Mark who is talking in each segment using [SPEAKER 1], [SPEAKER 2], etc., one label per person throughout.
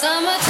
[SPEAKER 1] Summertime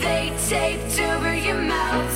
[SPEAKER 2] They taped over your mouth,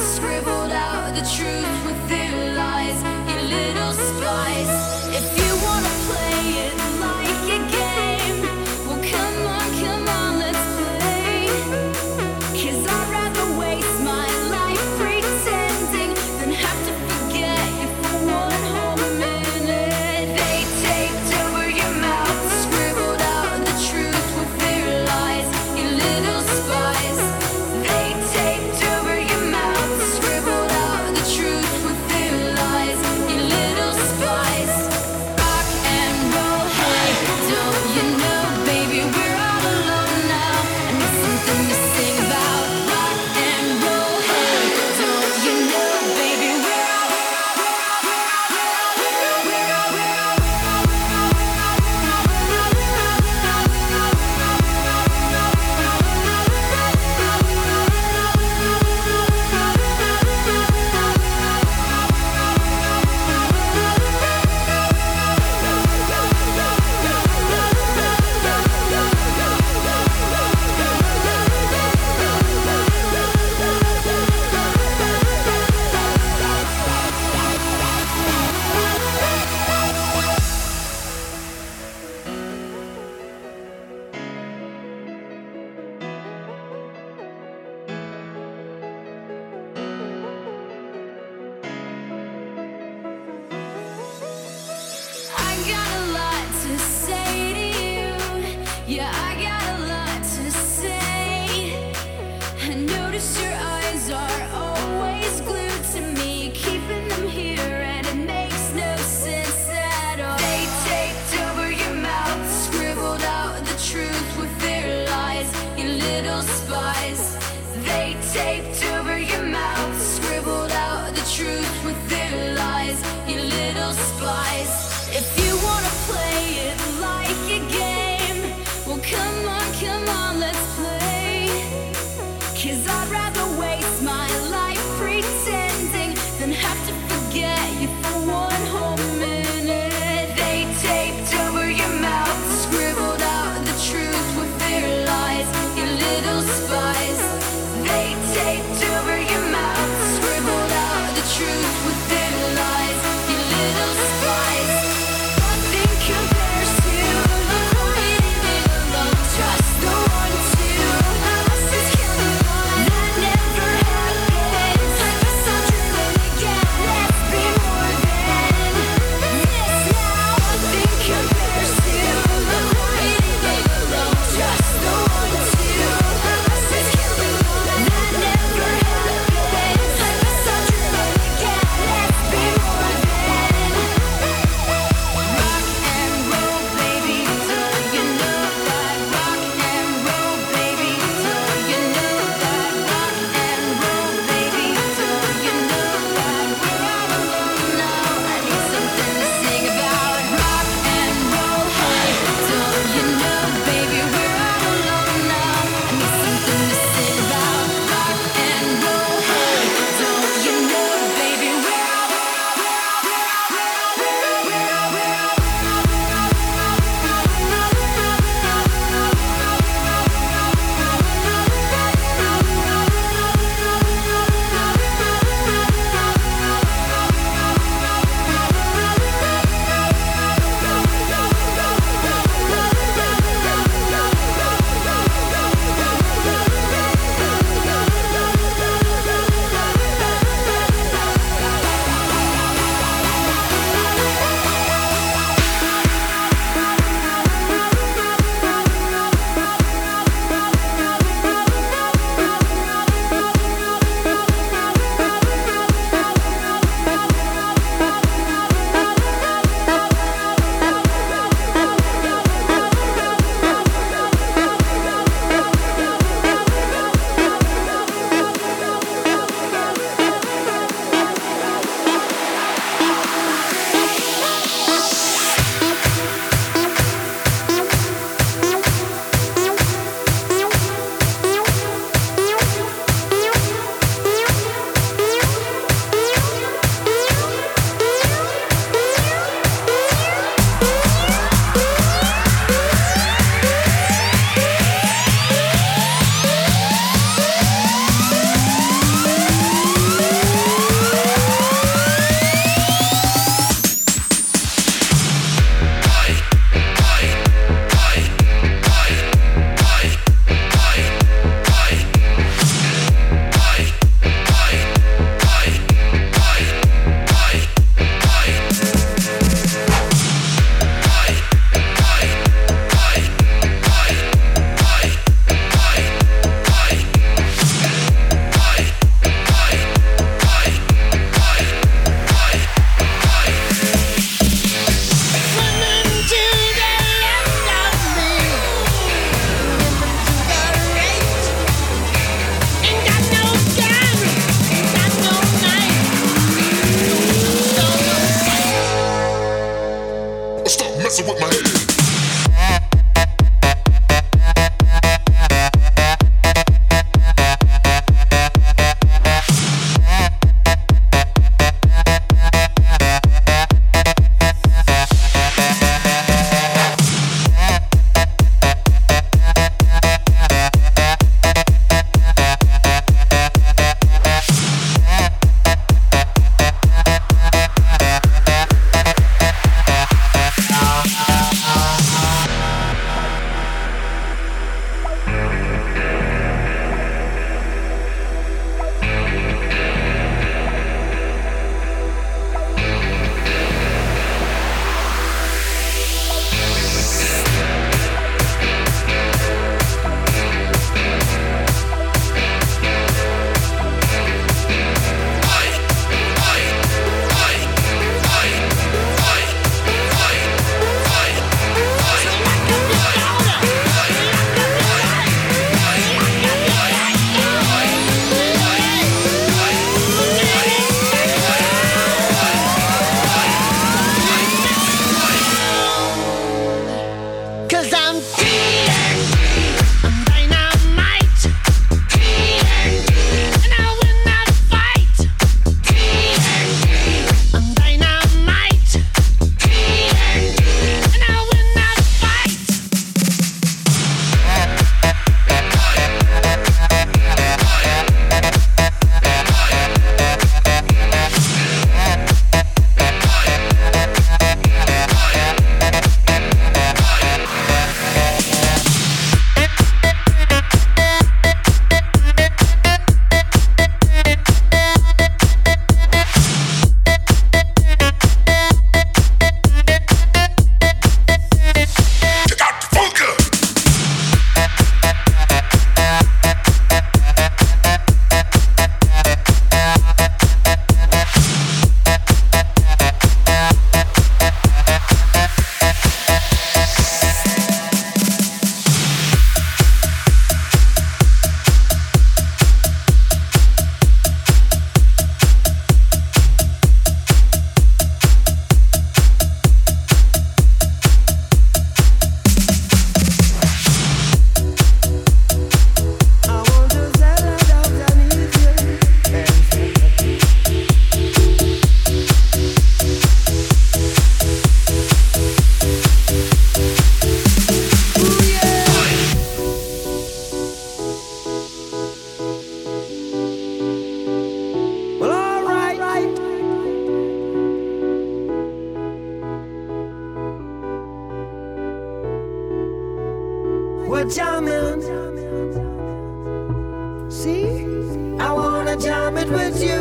[SPEAKER 2] with you.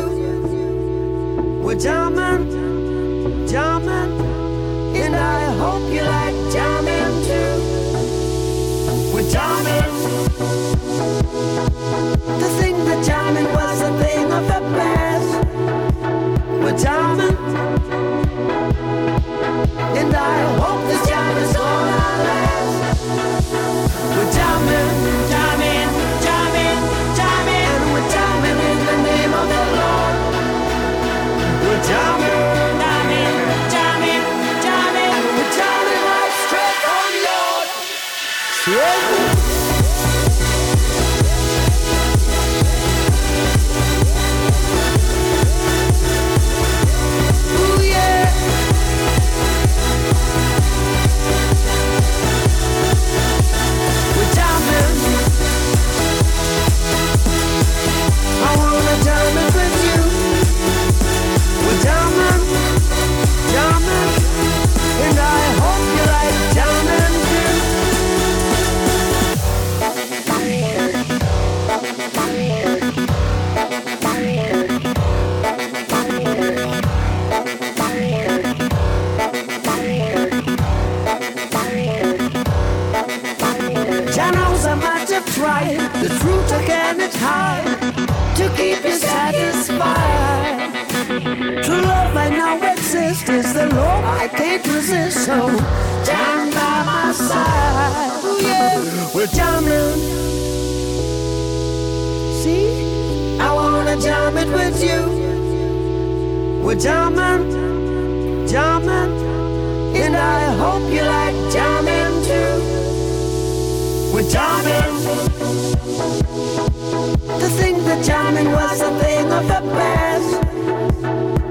[SPEAKER 2] We're jamming, jamming, and I
[SPEAKER 3] hope you like jamming too. We're jamming. To think that jamming was a thing of the past. We're jamming. hard to keep you satisfied. True love right now exists, is the love I can't resist. So down by my side, oh, yeah, we're jamming. See, I wanna jam it with you. We're jamming, jamming, and I hope you like jamming too. We're jamming think that diamond was a thing of the past.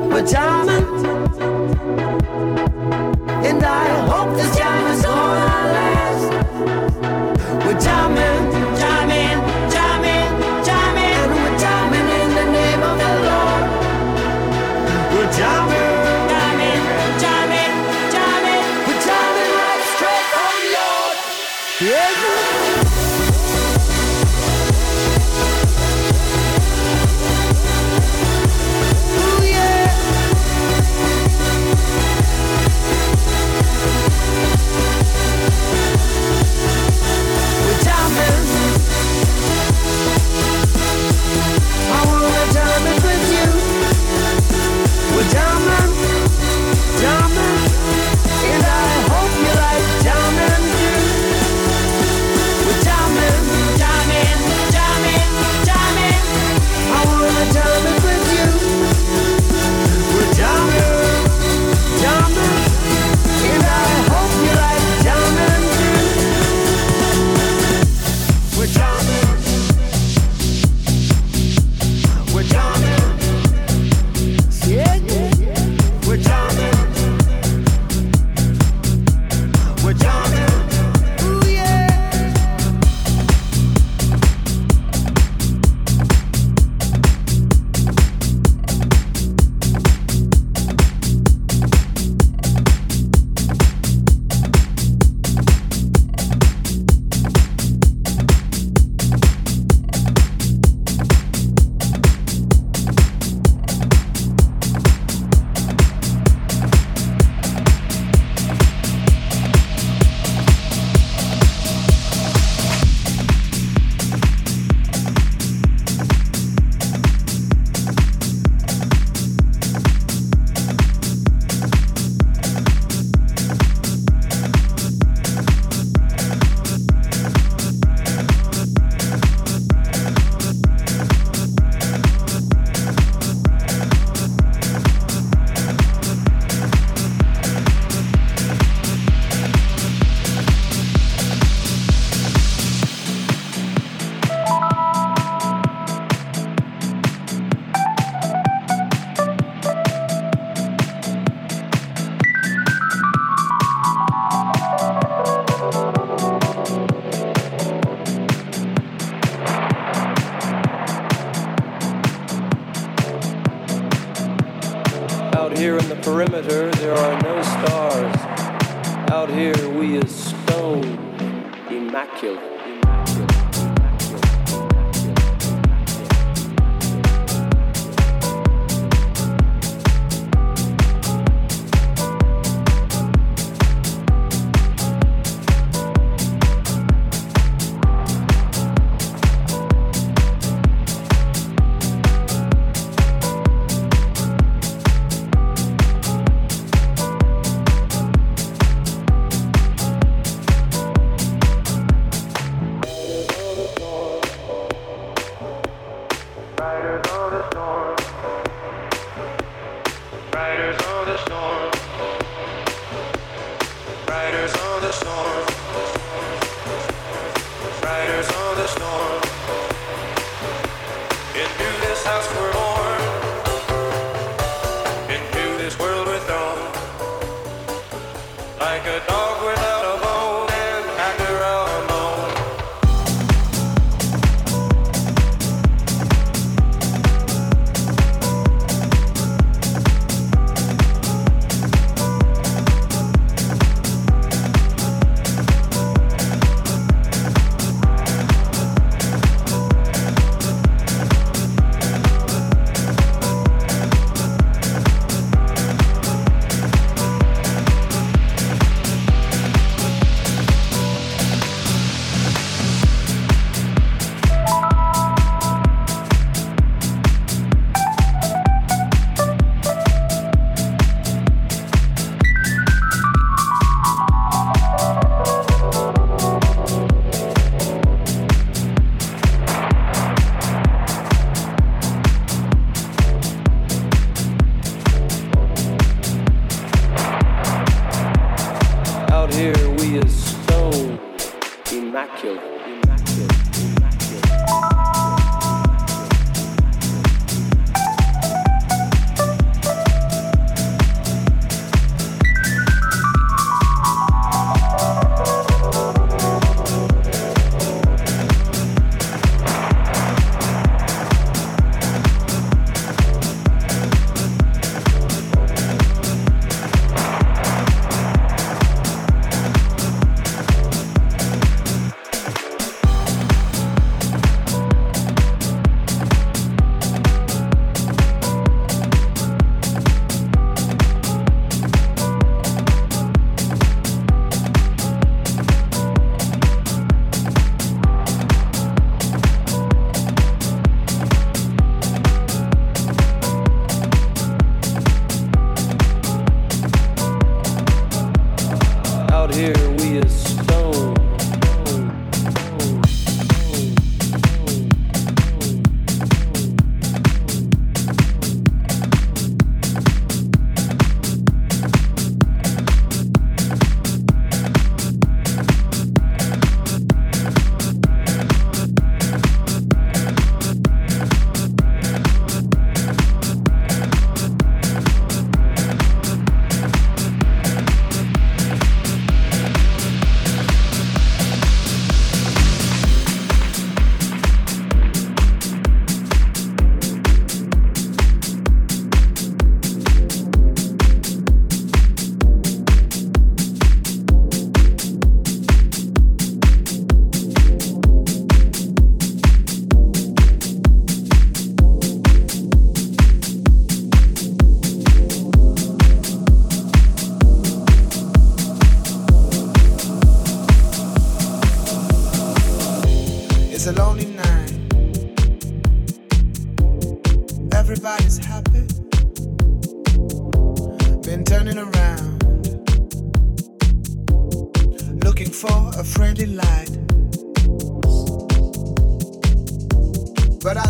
[SPEAKER 3] But diamond, and I hope
[SPEAKER 4] this diamond's all gonna last. We're charming.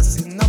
[SPEAKER 5] It's